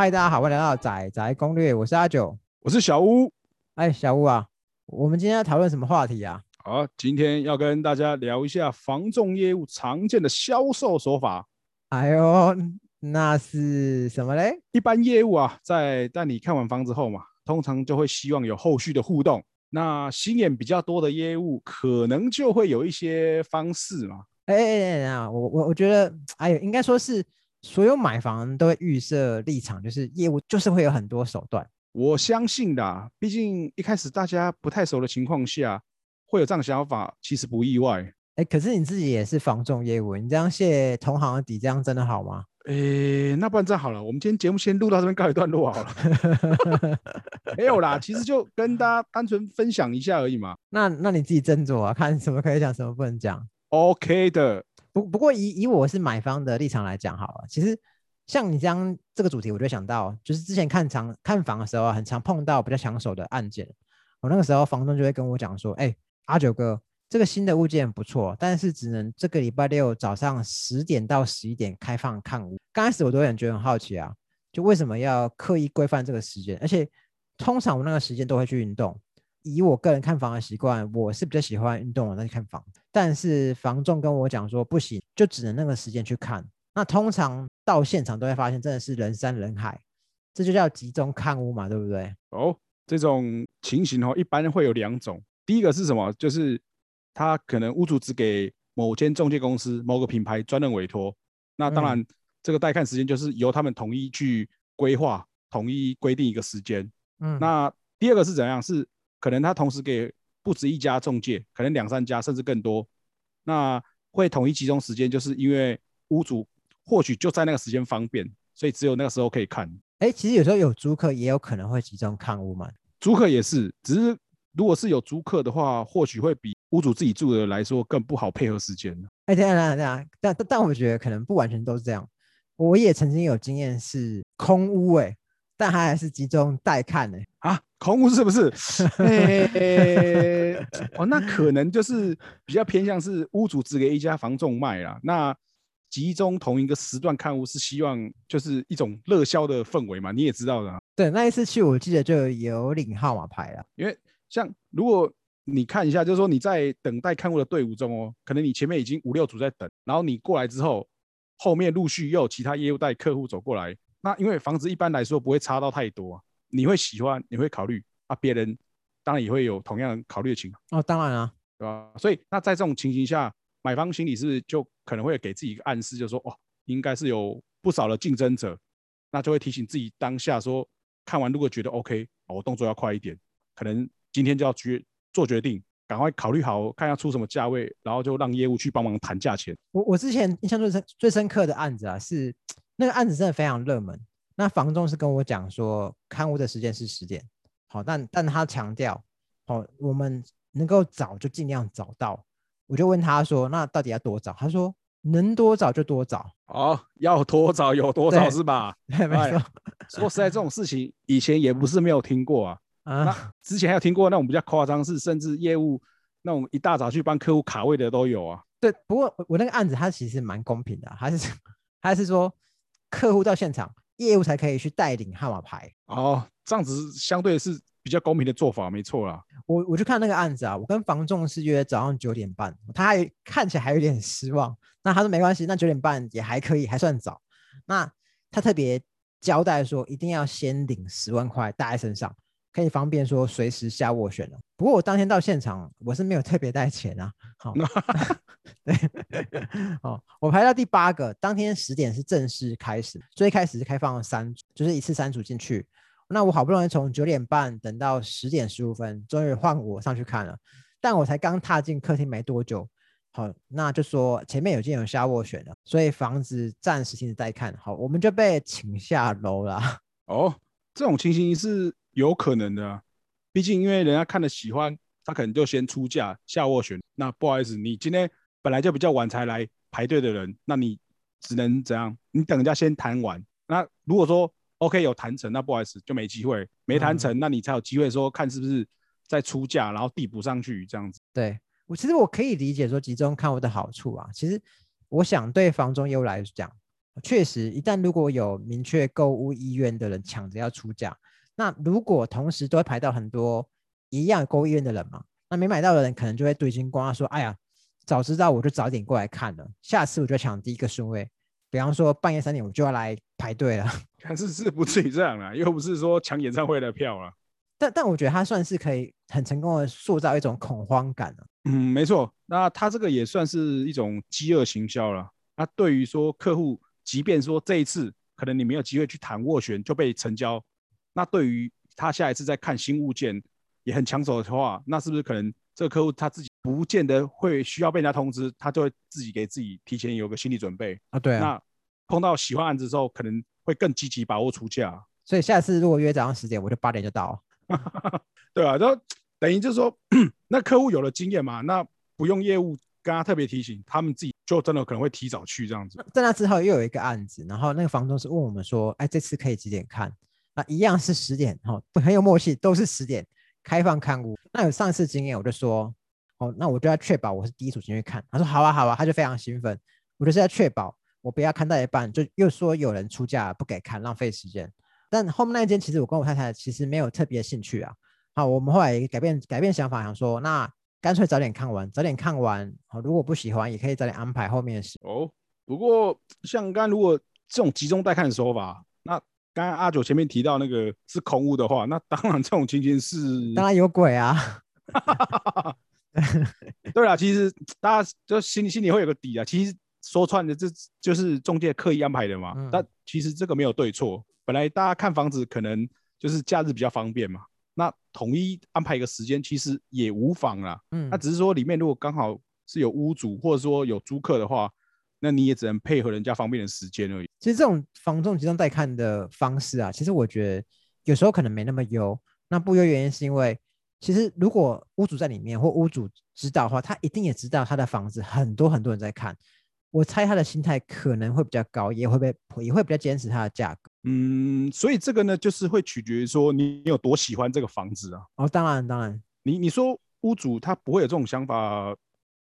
嗨，大家好，欢迎来到仔仔攻略，我是阿九，我是小屋。哎，小屋啊，我们今天要讨论什么话题啊？好，今天要跟大家聊一下房仲业务常见的销售手法。哎呦，那是什么嘞？一般业务啊，在带你看完房子后嘛，通常就会希望有后续的互动。那心眼比较多的业务，可能就会有一些方式嘛。哎哎哎，我我我觉得，哎呦，应该说是所有买房都会预设立场，就是业务就是会有很多手段。我相信的，毕竟一开始大家不太熟的情况下，会有这样想法，其实不意外。哎，可是你自己也是房仲业务，你这样卸同行的底，这样真的好吗？诶，那不然这样好了，我们今天节目先录到这边告一段落好了。没有啦，其实就跟大家单纯分享一下而已嘛。那那你自己斟酌啊，看什么可以讲，什么不能讲。OK 的。不过以以我是买方的立场来讲好了，其实像你这样这个主题，我就想到，就是之前看场看房的时候，很常碰到比较抢手的案件。我那个时候房东就会跟我讲说：“哎，阿九哥。”这个新的物件不错，但是只能这个礼拜六早上十点到十一点开放看屋。刚开始我都有点觉得很好奇啊，就为什么要刻意规范这个时间？而且通常我那个时间都会去运动。以我个人看房的习惯，我是比较喜欢运动的再去看房。但是房仲跟我讲说不行，就只能那个时间去看。那通常到现场都会发现真的是人山人海，这就叫集中看屋嘛，对不对？哦，这种情形哦，一般会有两种。第一个是什么？就是。他可能屋主只给某间中介公司、某个品牌专任委托，那当然这个带看时间就是由他们统一去规划、统一规定一个时间。嗯，那第二个是怎样？是可能他同时给不止一家中介，可能两三家甚至更多，那会统一集中时间，就是因为屋主或许就在那个时间方便，所以只有那个时候可以看。哎，其实有时候有租客也有可能会集中看屋嘛。租客也是，只是如果是有租客的话，或许会比。屋主自己住的来说更不好配合时间哎，等下等下等下，但但但我觉得可能不完全都是这样。我也曾经有经验是空屋哎，但他还是集中带看呢。啊，空屋是不是？哦，那可能就是比较偏向是屋主只给一家房仲卖啦。那集中同一个时段看屋是希望就是一种热销的氛围嘛？你也知道的。对，那一次去我记得就有领号码牌了，因为像如果。你看一下，就是说你在等待看屋的队伍中哦，可能你前面已经五六组在等，然后你过来之后，后面陆续又有其他业务带客户走过来。那因为房子一般来说不会差到太多，你会喜欢，你会考虑啊，别人当然也会有同样考虑的情况哦，当然啊，对吧？所以那在这种情形下，买方心里是不是就可能会给自己一个暗示，就是说哦，应该是有不少的竞争者，那就会提醒自己当下说，看完如果觉得 OK，我动作要快一点，可能今天就要决。做决定，赶快考虑好，看要出什么价位，然后就让业务去帮忙谈价钱。我我之前印象最深最深刻的案子啊，是那个案子真的非常热门。那房东是跟我讲说，看屋的时间是十点，好，但但他强调，好，我们能够早就尽量早到。我就问他说，那到底要多早？他说能多早就多早。哦，要多早有多早是吧？没错。说实在，这种事情以前也不是没有听过啊。那之前还有听过那种比较夸张，是甚至业务那种一大早去帮客户卡位的都有啊。对，不过我那个案子它其实蛮公平的，还是还是说客户到现场，业务才可以去带领号码牌。哦，这样子相对是比较公平的做法，没错啦。我我去看那个案子啊，我跟房仲是约早上九点半，他还看起来还有点失望。那他说没关系，那九点半也还可以，还算早。那他特别交代说，一定要先领十万块带在身上。可以方便说随时下斡旋了。不过我当天到现场，我是没有特别带钱啊。好，对，哦，我排到第八个，当天十点是正式开始，最开始是开放三组，就是一次三组进去。那我好不容易从九点半等到十点十五分，终于换我上去看了。但我才刚踏进客厅没多久，好，那就说前面有件有下斡旋了，所以房子暂时停止待看。好，我们就被请下楼了。哦，这种情形是。有可能的啊，毕竟因为人家看了喜欢，他可能就先出价下斡旋。那不好意思，你今天本来就比较晚才来排队的人，那你只能怎样？你等人家先谈完。那如果说 OK 有谈成，那不好意思就没机会。没谈成，那你才有机会说看是不是再出价，然后递补上去这样子。对我其实我可以理解说集中看我的好处啊。其实我想对房中业务来讲，确实，一旦如果有明确购物意愿的人抢着要出价，那如果同时都会排到很多一样购物意愿的人嘛，那没买到的人可能就会对金光说：“哎呀，早知道我就早点过来看了，下次我就抢第一个顺位。比方说半夜三点我就要来排队了。”但是是不至于这样啦，又不是说抢演唱会的票了。但但我觉得他算是可以很成功的塑造一种恐慌感了。嗯，没错，那他这个也算是一种饥饿行销了。那对于说客户。即便说这一次可能你没有机会去谈斡旋就被成交，那对于他下一次再看新物件也很抢手的话，那是不是可能这个客户他自己不见得会需要被人家通知，他就会自己给自己提前有个心理准备啊？对啊。那碰到喜欢案子之后，可能会更积极把握出价。所以下次如果约早上十点，我就八点就到。对啊，就等于就是说，那客户有了经验嘛，那不用业务跟他特别提醒，他们自己。就真的可能会提早去这样子。在那之后又有一个案子，然后那个房东是问我们说：“哎，这次可以几点看？”一样是十点，哈，很有默契，都是十点开放看屋。那有上次经验，我就说：“哦，那我就要确保我是第一组进去看。”他说：“好啊，好啊。”他就非常兴奋。我就是要确保我不要看到一半就又说有人出价不给看，浪费时间。但后面那一间其实我跟我太太其实没有特别兴趣啊。好，我们后来改变改变想法，想说那。干脆早点看完，早点看完。好，如果不喜欢，也可以早点安排后面的事。哦，不过像刚如果这种集中带看的说法，那刚刚阿九前面提到那个是空屋的话，那当然这种情形是 当然有鬼啊。对啊，其实大家就心里心里会有个底啊。其实说穿了，这就是中介刻意安排的嘛。但其实这个没有对错，本来大家看房子可能就是假日比较方便嘛。那统一安排一个时间，其实也无妨啦。嗯，那只是说里面如果刚好是有屋主或者说有租客的话，那你也只能配合人家方便的时间而已。其实这种房仲集中带看的方式啊，其实我觉得有时候可能没那么优。那不优原因是因为，其实如果屋主在里面或屋主知道的话，他一定也知道他的房子很多很多人在看。我猜他的心态可能会比较高，也会被也会比较坚持他的价格。嗯，所以这个呢，就是会取决于说你有多喜欢这个房子啊。哦，当然当然，你你说屋主他不会有这种想法，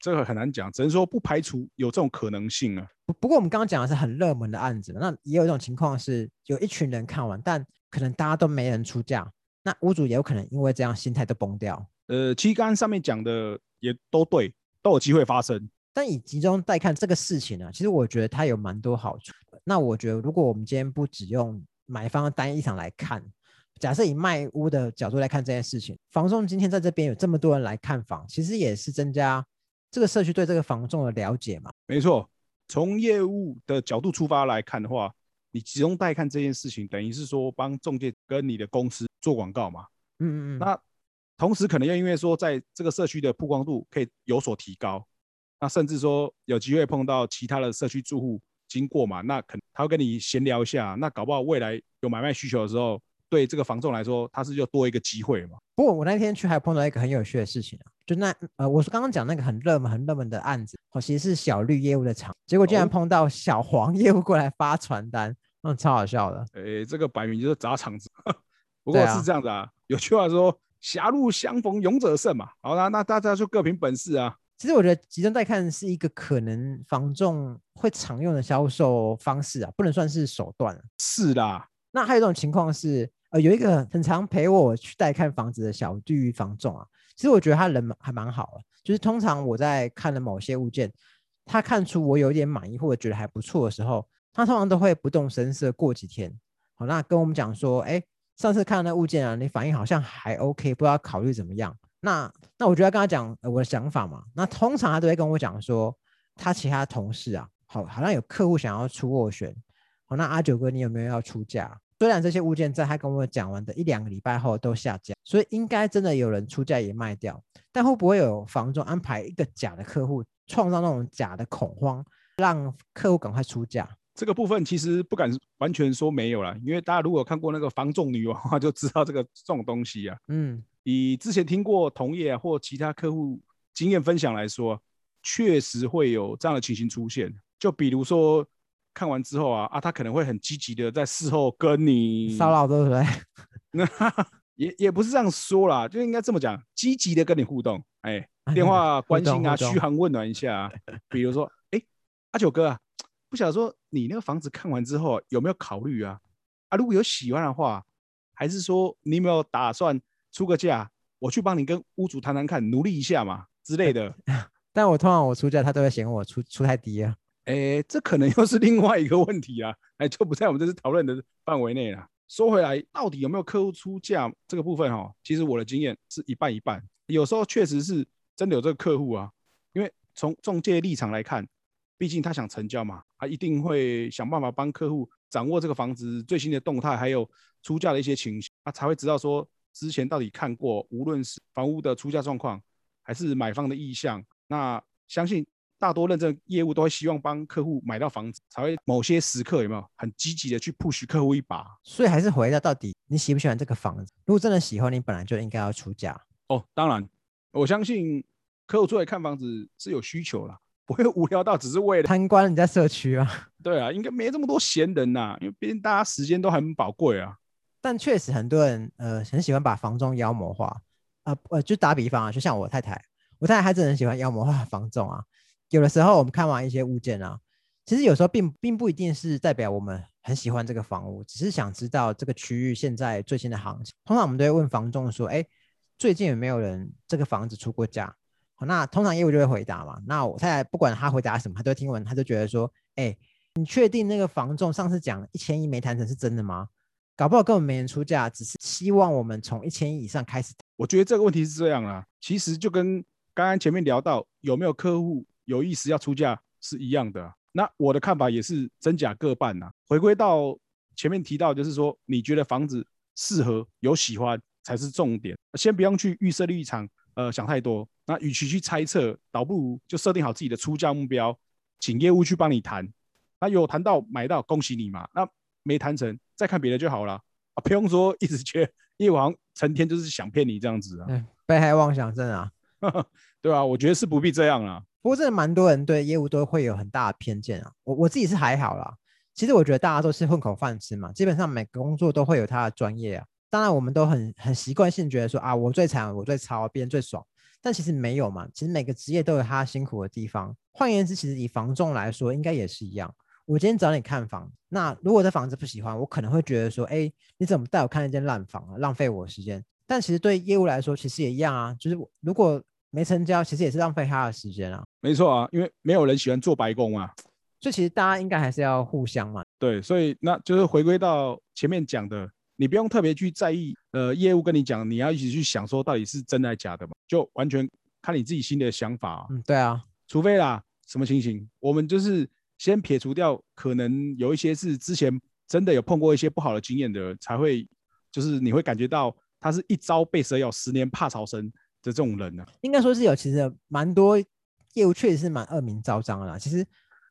这个很难讲，只能说不排除有这种可能性啊。不不过我们刚刚讲的是很热门的案子，那也有一种情况是有一群人看完，但可能大家都没人出价，那屋主也有可能因为这样心态都崩掉。呃，其实刚刚上面讲的也都对，都有机会发生。但以集中带看这个事情呢，其实我觉得它有蛮多好处。那我觉得，如果我们今天不只用买方的单一场来看，假设以卖屋的角度来看这件事情，房仲今天在这边有这么多人来看房，其实也是增加这个社区对这个房仲的了解嘛。没错，从业务的角度出发来看的话，你集中带看这件事情，等于是说帮中介跟你的公司做广告嘛。嗯嗯嗯。那同时可能又因为说，在这个社区的曝光度可以有所提高。那甚至说有机会碰到其他的社区住户经过嘛，那可能他会跟你闲聊一下，那搞不好未来有买卖需求的时候，对这个房仲来说，他是就多一个机会嘛。不过我那天去还碰到一个很有趣的事情啊，就那呃，我是刚刚讲那个很热门、很热门的案子，哦，其实是小绿业务的场，结果竟然碰到小黄业务过来发传单，嗯，超好笑的。诶，这个摆明就是砸场子。不过是这样子啊，有句话说“狭路相逢勇者胜”嘛。好啦，那大家就各凭本事啊。其实我觉得集中带看是一个可能房仲会常用的销售方式啊，不能算是手段。是啦，那还有一种情况是，呃，有一个很常陪我去带看房子的小绿房仲啊，其实我觉得他人还蛮好的。就是通常我在看了某些物件，他看出我有点满意或者觉得还不错的时候，他通常都会不动声色过几天，好，那跟我们讲说，哎，上次看那物件啊，你反应好像还 OK，不知道考虑怎么样。那那我就要跟他讲我的想法嘛。那通常他都会跟我讲说，他其他同事啊，好，好像有客户想要出斡旋。好，那阿九哥，你有没有要出价？虽然这些物件在他跟我讲完的一两个礼拜后都下架，所以应该真的有人出价也卖掉。但会不会有房仲安排一个假的客户，创造那种假的恐慌，让客户赶快出价？这个部分其实不敢完全说没有了，因为大家如果看过那个房仲女王的话，就知道这个这种东西啊，嗯。以之前听过同业或其他客户经验分享来说，确实会有这样的情形出现。就比如说看完之后啊啊，他可能会很积极的在事后跟你骚扰，对不对？那 也也不是这样说啦，就应该这么讲，积极的跟你互动，哎，电话关心啊，嘘寒问暖一下。啊 比如说，哎，阿九哥啊，不晓得说你那个房子看完之后有没有考虑啊？啊，如果有喜欢的话，还是说你有没有打算出个价，我去帮你跟屋主谈谈看，努力一下嘛之类的。但我通常我出价，他都会嫌我出出太低啊。哎，这可能又是另外一个问题啊，哎，就不在我们这次讨论的范围内了。说回来，到底有没有客户出价这个部分哈？其实我的经验是一半一半，有时候确实是真的有这个客户啊，因为从中介立场来看，毕竟他想成交嘛，他一定会想办法帮客户掌握这个房子最新的动态，还有出价的一些情形，他才会知道说之前到底看过，无论是房屋的出价状况，还是买方的意向，那相信。大多认证业务都会希望帮客户买到房子，才会某些时刻有没有很积极的去 push 客户一把。所以还是回到到底你喜不喜欢这个房子？如果真的喜欢，你本来就应该要出价。哦，当然，我相信客户出来看房子是有需求啦，不会无聊到只是为了参观人家社区啊。对啊，应该没这么多闲人呐，因为毕竟大家时间都很宝贵啊。但确实很多人呃很喜欢把房仲妖魔化啊，呃就打比方啊，就像我太太，我太太她真的很喜欢妖魔化房仲啊。有的时候我们看完一些物件啊，其实有时候并并不一定是代表我们很喜欢这个房屋，只是想知道这个区域现在最新的行情。通常我们都会问房仲说：“哎，最近有没有人这个房子出过价？”好，那通常业务就会回答嘛。那我太太不管他回答什么，他都听完，他就觉得说：“哎，你确定那个房仲上次讲一千亿没谈成是真的吗？搞不好根本没人出价，只是希望我们从一千亿以上开始。”我觉得这个问题是这样啊，其实就跟刚刚前面聊到有没有客户。有意思要出价是一样的，那我的看法也是真假各半呐。回归到前面提到，就是说你觉得房子适合有喜欢才是重点，先不用去预设立场，呃，想太多。那与其去猜测，倒不如就设定好自己的出价目标，请业务去帮你谈。那有谈到买到，恭喜你嘛。那没谈成，再看别的就好了啊，不用说一直觉得业务好像成天就是想骗你这样子啊，被害妄想症啊，对啊，我觉得是不必这样了。不过，真的蛮多人对业务都会有很大的偏见啊。我我自己是还好啦。其实我觉得大家都是混口饭吃嘛，基本上每个工作都会有他的专业啊。当然，我们都很很习惯性觉得说啊，我最惨，我最超，别人最爽。但其实没有嘛。其实每个职业都有他辛苦的地方。换言之，其实以房仲来说，应该也是一样。我今天找你看房，那如果这房子不喜欢，我可能会觉得说，哎，你怎么带我看一间烂房啊，浪费我时间。但其实对业务来说，其实也一样啊，就是如果。没成交，其实也是浪费他的时间啊。没错啊，因为没有人喜欢做白工啊。所以其实大家应该还是要互相嘛。对，所以那就是回归到前面讲的，你不用特别去在意，呃，业务跟你讲，你要一起去想说到底是真的还是假的嘛，就完全看你自己心里的想法。嗯，对啊。除非啦，什么情形，我们就是先撇除掉，可能有一些是之前真的有碰过一些不好的经验的，才会就是你会感觉到他是一朝被蛇咬，十年怕草绳。的这种人呢，应该说是有，其实蛮多业务确实是蛮恶名昭彰的啦。其实，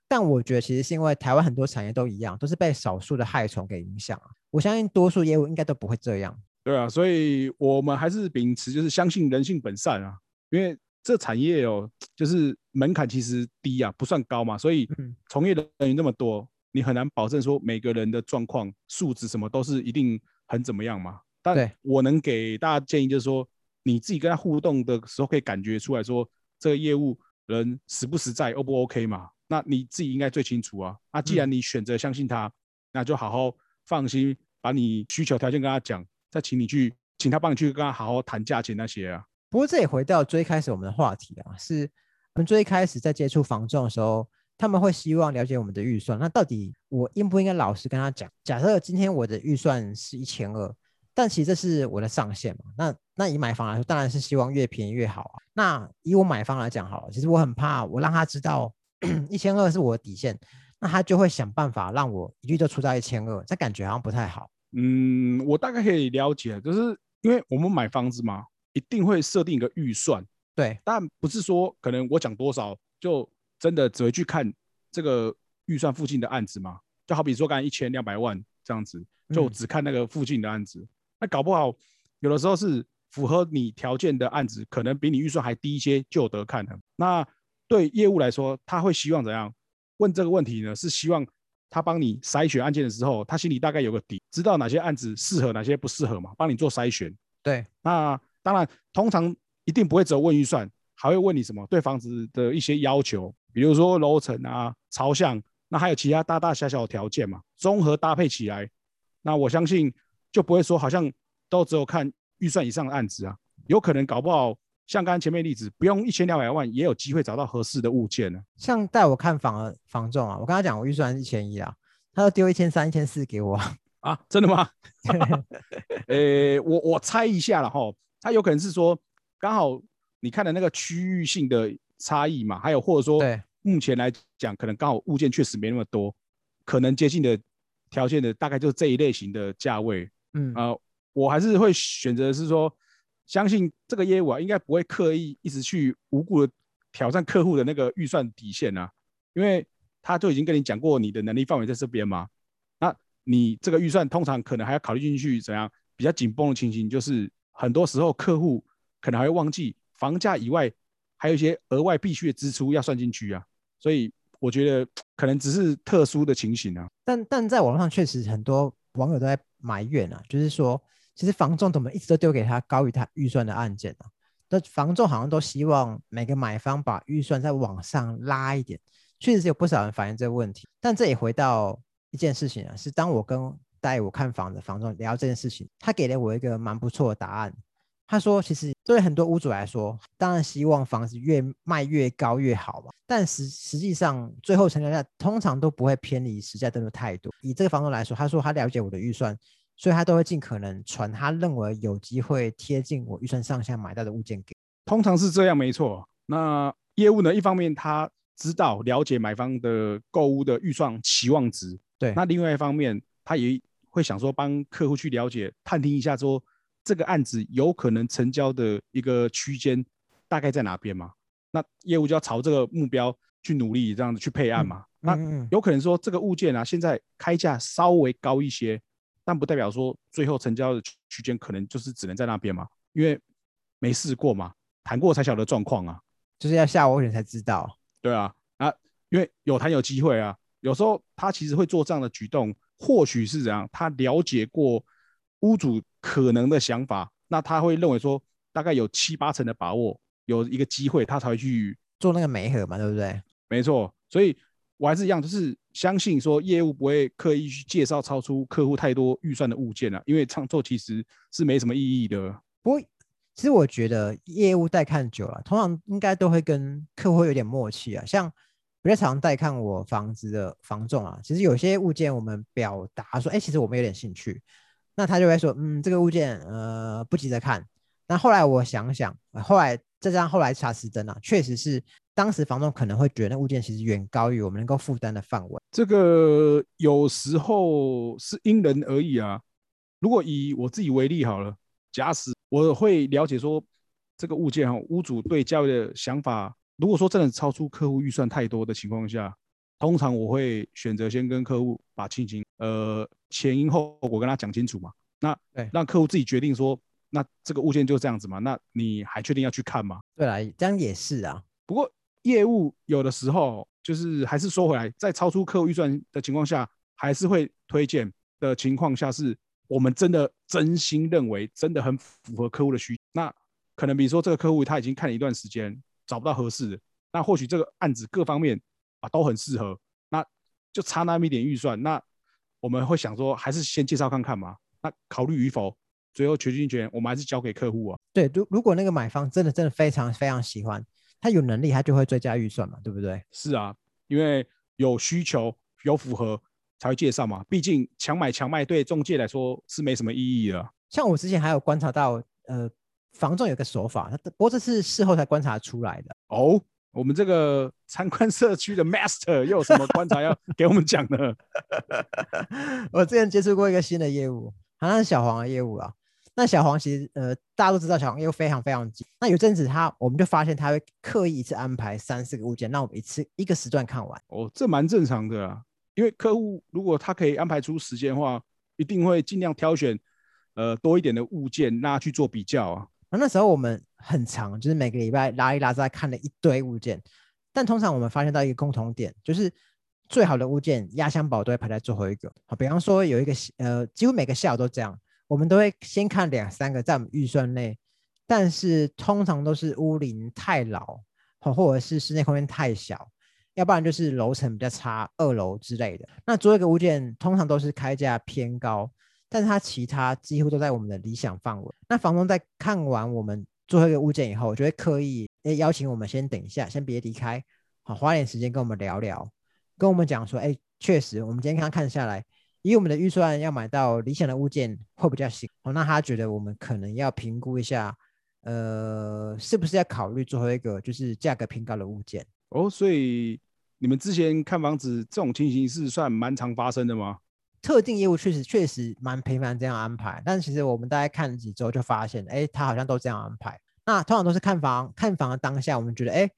但我觉得其实是因为台湾很多产业都一样，都是被少数的害虫给影响啊。我相信多数业务应该都不会这样。对啊，所以我们还是秉持就是相信人性本善啊。因为这产业哦，就是门槛其实低啊，不算高嘛，所以从业的人员那么多，你很难保证说每个人的状况、素质什么都是一定很怎么样嘛。但我能给大家建议就是说。你自己跟他互动的时候，可以感觉出来说这个业务人实不实在，O 不 OK 嘛？那你自己应该最清楚啊。那既然你选择相信他，那就好好放心，把你需求条件跟他讲，再请你去，请他帮你去跟他好好谈价钱那些啊。不过这也回到最开始我们的话题啊，是我们最开始在接触房仲的时候，他们会希望了解我们的预算。那到底我应不应该老实跟他讲？假设今天我的预算是一千二。但其实这是我的上限嘛？那那以买房来说，当然是希望越便宜越好啊。那以我买方来讲好了，其实我很怕我让他知道 一千二是我的底线，那他就会想办法让我一律都出到一千二，这感觉好像不太好。嗯，我大概可以了解，就是因为我们买房子嘛，一定会设定一个预算。对，但不是说可能我讲多少就真的只会去看这个预算附近的案子嘛？就好比说刚才一千两百万这样子，就只看那个附近的案子。那搞不好，有的时候是符合你条件的案子，可能比你预算还低一些就有得看了。那对业务来说，他会希望怎样问这个问题呢？是希望他帮你筛选案件的时候，他心里大概有个底，知道哪些案子适合，哪些不适合嘛，帮你做筛选。对，那当然，通常一定不会只有问预算，还会问你什么对房子的一些要求，比如说楼层啊、朝向、那还有其他大大小小的条件嘛，综合搭配起来，那我相信就不会说好像都只有看预算以上的案子啊，有可能搞不好像刚刚前面例子，不用一千两百万也有机会找到合适的物件呢。像带我看房的房仲啊，我跟他讲我预算是一千一啊，他就丢一千三、一千四给我啊，真的吗？呃，我我猜一下了哈，他有可能是说刚好你看的那个区域性的差异嘛，还有或者说对。目前来讲，可能刚好物件确实没那么多，可能接近的条件的大概就是这一类型的价位。嗯啊，我还是会选择是说，相信这个业务啊，应该不会刻意一直去无故的挑战客户的那个预算底线啊，因为他就已经跟你讲过你的能力范围在这边嘛。那你这个预算通常可能还要考虑进去怎样比较紧绷的情形，就是很多时候客户可能还会忘记房价以外还有一些额外必须的支出要算进去啊。所以我觉得可能只是特殊的情形啊，但但在网络上确实很多网友都在埋怨啊，就是说其实房仲怎么一直都丢给他高于他预算的案件啊？那房仲好像都希望每个买方把预算再往上拉一点，确实是有不少人反映这个问题。但这也回到一件事情啊，是当我跟带我看房的房仲聊这件事情，他给了我一个蛮不错的答案。他说：“其实对很多屋主来说，当然希望房子越卖越高越好嘛。但实实际上，最后成交价通常都不会偏离实价登录太多。以这个房东来说，他说他了解我的预算，所以他都会尽可能传他认为有机会贴近我预算上下买到的物件给。通常是这样，没错。那业务呢？一方面他知道了解买方的购物的预算期望值，对。那另外一方面，他也会想说帮客户去了解、探听一下说。”这个案子有可能成交的一个区间大概在哪边嘛？那业务就要朝这个目标去努力，这样子去配案嘛。那有可能说这个物件啊，现在开价稍微高一些，但不代表说最后成交的区间可能就是只能在那边嘛，因为没试过嘛，谈过才晓得状况啊，就是要下我眼才知道。对啊，啊，因为有谈有机会啊，有时候他其实会做这样的举动，或许是怎样，他了解过。屋主可能的想法，那他会认为说，大概有七八成的把握，有一个机会，他才会去做那个媒合嘛，对不对？没错，所以我还是一样，就是相信说，业务不会刻意去介绍超出客户太多预算的物件啊，因为创作其实是没什么意义的。不过，其实我觉得业务带看久了，通常应该都会跟客户有点默契啊。像比较常带看我房子的房仲啊，其实有些物件我们表达说，哎，其实我们有点兴趣。那他就会说，嗯，这个物件，呃，不急着看。那后来我想想，后来这张后来查实真啊，确实是当时房东可能会觉得那物件其实远高于我们能够负担的范围。这个有时候是因人而异啊。如果以我自己为例好了，假使我会了解说这个物件哈，屋主对交易的想法，如果说真的超出客户预算太多的情况下。通常我会选择先跟客户把情形，呃，前因后果跟他讲清楚嘛。那让客户自己决定说，那这个物件就这样子嘛。那你还确定要去看吗？对啊，这样也是啊。不过业务有的时候就是还是说回来，在超出客户预算的情况下，还是会推荐的情况下，是我们真的真心认为真的很符合客户的需。那可能比如说这个客户他已经看了一段时间，找不到合适的，那或许这个案子各方面。啊，都很适合，那就差那么一点预算，那我们会想说，还是先介绍看看嘛。那考虑与否，最后决定权我们还是交给客户啊。对，如如果那个买方真的真的非常非常喜欢，他有能力，他就会追加预算嘛，对不对？是啊，因为有需求有符合才会介绍嘛。毕竟强买强卖对中介来说是没什么意义的。像我之前还有观察到，呃，房仲有个手法，他不过这是事后才观察出来的哦。我们这个参观社区的 master 又有什么观察要给我们讲呢？我之前接触过一个新的业务，好像是小黄的业务啊。那小黄其实呃，大家都知道小黄业务非常非常急。那有阵子他，我们就发现他会刻意一次安排三四个物件，让我们一次一个时段看完。哦，这蛮正常的啊，因为客户如果他可以安排出时间的话，一定会尽量挑选呃多一点的物件，那去做比较啊。那那时候我们很长，就是每个礼拜拉一拉在看了一堆物件，但通常我们发现到一个共同点，就是最好的物件压箱宝都会排在最后一个。好，比方说有一个呃，几乎每个下午都这样，我们都会先看两三个在我们预算内，但是通常都是屋龄太老，或或者是室内空间太小，要不然就是楼层比较差，二楼之类的。那最后一个物件通常都是开价偏高，但是它其他几乎都在我们的理想范围。那房东在看完我们最后一个物件以后，就会刻意诶邀请我们先等一下，先别离开，好，花点时间跟我们聊聊，跟我们讲说，哎，确实我们今天刚刚看下来，以我们的预算要买到理想的物件会比较行。哦，那他觉得我们可能要评估一下。呃，是不是要考虑最后一个就是价格偏高的物件？哦，所以你们之前看房子这种情形是算蛮常发生的吗？特定业务确实确实蛮频繁这样安排，但其实我们大概看了几周就发现，哎，他好像都这样安排。那通常都是看房看房的当下，我们觉得，哎，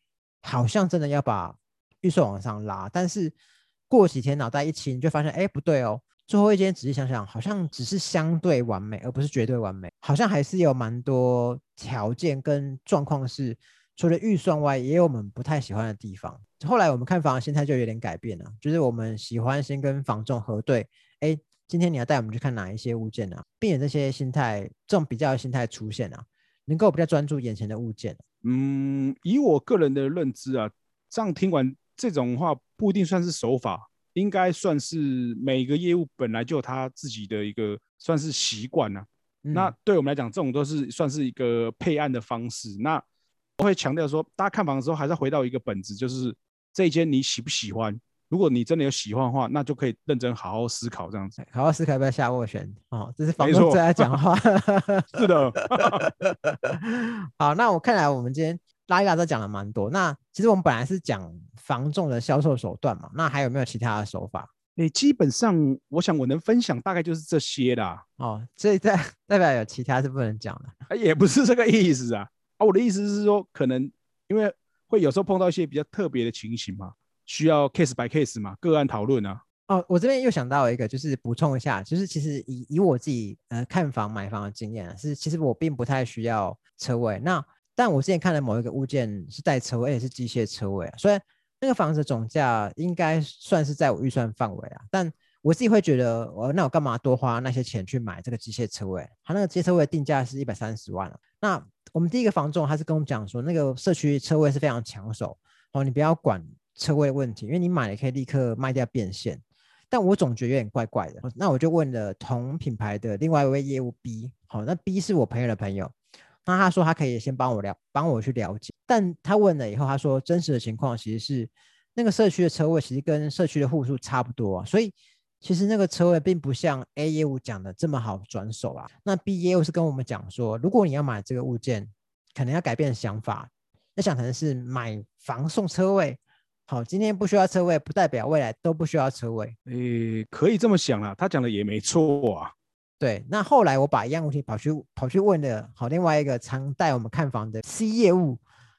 好像真的要把预算往上拉，但是过几天脑袋一清，就发现，哎，不对哦。最后一间仔细想想，好像只是相对完美，而不是绝对完美。好像还是有蛮多条件跟状况是，除了预算外，也有我们不太喜欢的地方。后来我们看房的心态就有点改变了，就是我们喜欢先跟房仲核对，哎，今天你要带我们去看哪一些物件呢？避免这些心态，这种比较的心态出现啊，能够比较专注眼前的物件。嗯，以我个人的认知啊，这样听完这种话，不一定算是手法。应该算是每个业务本来就有他自己的一个算是习惯呐。那对我们来讲，这种都是算是一个配案的方式。那我会强调说，大家看房的时候还是回到一个本质，就是这一间你喜不喜欢？如果你真的有喜欢的话，那就可以认真好好思考这样子。好好思考要不要下斡旋哦，这是房东最爱讲话。是的。好，那我看来我们今天。拉一拉都讲了蛮多，那其实我们本来是讲房仲的销售手段嘛，那还有没有其他的手法？你，基本上我想我能分享大概就是这些啦。哦，所以代代表有其他是不能讲的？也不是这个意思啊。啊，我的意思是说，可能因为会有时候碰到一些比较特别的情形嘛，需要 case by case 嘛，个案讨论啊。哦，我这边又想到一个，就是补充一下，就是其实以以我自己呃看房买房的经验是，其实我并不太需要车位。那但我之前看了某一个物件是带车位，也是机械车位啊。虽然那个房子总价应该算是在我预算范围啊，但我自己会觉得，我那我干嘛多花那些钱去买这个机械车位？它那个机械车位定价是一百三十万了。那我们第一个房仲他是跟我们讲说，那个社区车位是非常抢手哦，你不要管车位问题，因为你买了可以立刻卖掉变现。但我总觉得有点怪怪的，那我就问了同品牌的另外一位业务 B，好，那 B 是我朋友的朋友。那他说他可以先帮我了，帮我去了解，但他问了以后，他说真实的情况其实是那个社区的车位其实跟社区的户数差不多，所以其实那个车位并不像 A 业务讲的这么好转手啊。那 B 业务是跟我们讲说，如果你要买这个物件，可能要改变想法，要想成是买房送车位。好，今天不需要车位，不代表未来都不需要车位。诶，可以这么想啊，他讲的也没错啊。对，那后来我把一样问题跑去跑去问了好另外一个常带我们看房的 C 业务，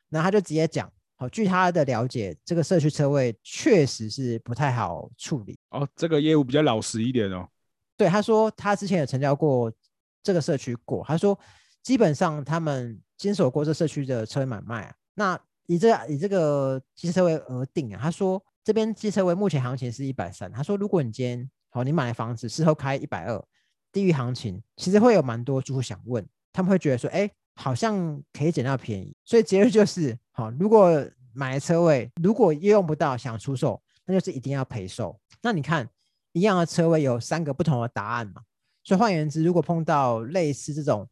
那他就直接讲，好，据他的了解，这个社区车位确实是不太好处理。哦，这个业务比较老实一点哦。对，他说他之前有成交过这个社区过，他说基本上他们经手过这社区的车位买卖啊，那以这以这个机车位而定啊，他说这边机车位目前行情是一百三，他说如果你今天好你买了房子事后开一百二。地域行情其实会有蛮多住户想问，他们会觉得说，哎，好像可以捡到便宜，所以结论就是，好，如果买车位，如果又用不到想出售，那就是一定要赔售。那你看，一样的车位有三个不同的答案嘛？所以换言之，如果碰到类似这种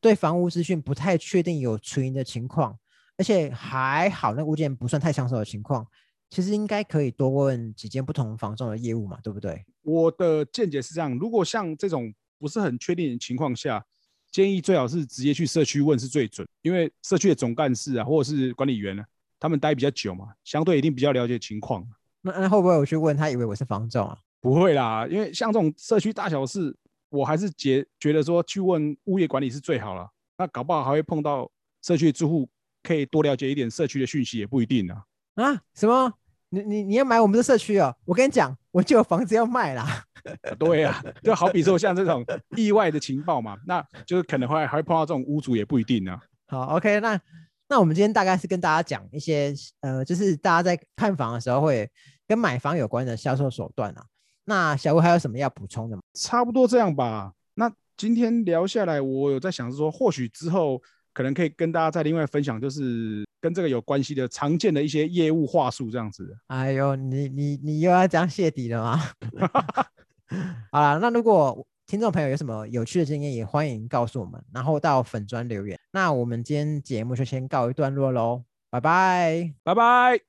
对房屋资讯不太确定有存疑的情况，而且还好那物件不算太抢手的情况，其实应该可以多问几间不同房仲的业务嘛，对不对？我的见解是这样，如果像这种。不是很确定的情况下，建议最好是直接去社区问是最准，因为社区的总干事啊，或者是管理员呢，他们待比较久嘛，相对一定比较了解情况。那那会不会我去问他，以为我是房仲啊？不会啦，因为像这种社区大小事，我还是觉觉得说去问物业管理是最好了。那搞不好还会碰到社区的住户，可以多了解一点社区的讯息，也不一定啊。啊？什么？你你你要买我们的社区哦？我跟你讲，我就有房子要卖啦。对呀，就好比说像这种意外的情报嘛，那就是可能会还会碰到这种屋主也不一定呢。好，OK，那那我们今天大概是跟大家讲一些呃，就是大家在看房的时候会跟买房有关的销售手段啊。那小吴还有什么要补充的吗？差不多这样吧。那今天聊下来，我有在想是说，或许之后可能可以跟大家再另外分享，就是跟这个有关系的常见的一些业务话术这样子。哎呦，你你你又要这样泄底了吗？好了，那如果听众朋友有什么有趣的经验，也欢迎告诉我们，然后到粉砖留言。那我们今天节目就先告一段落喽，拜拜，拜拜。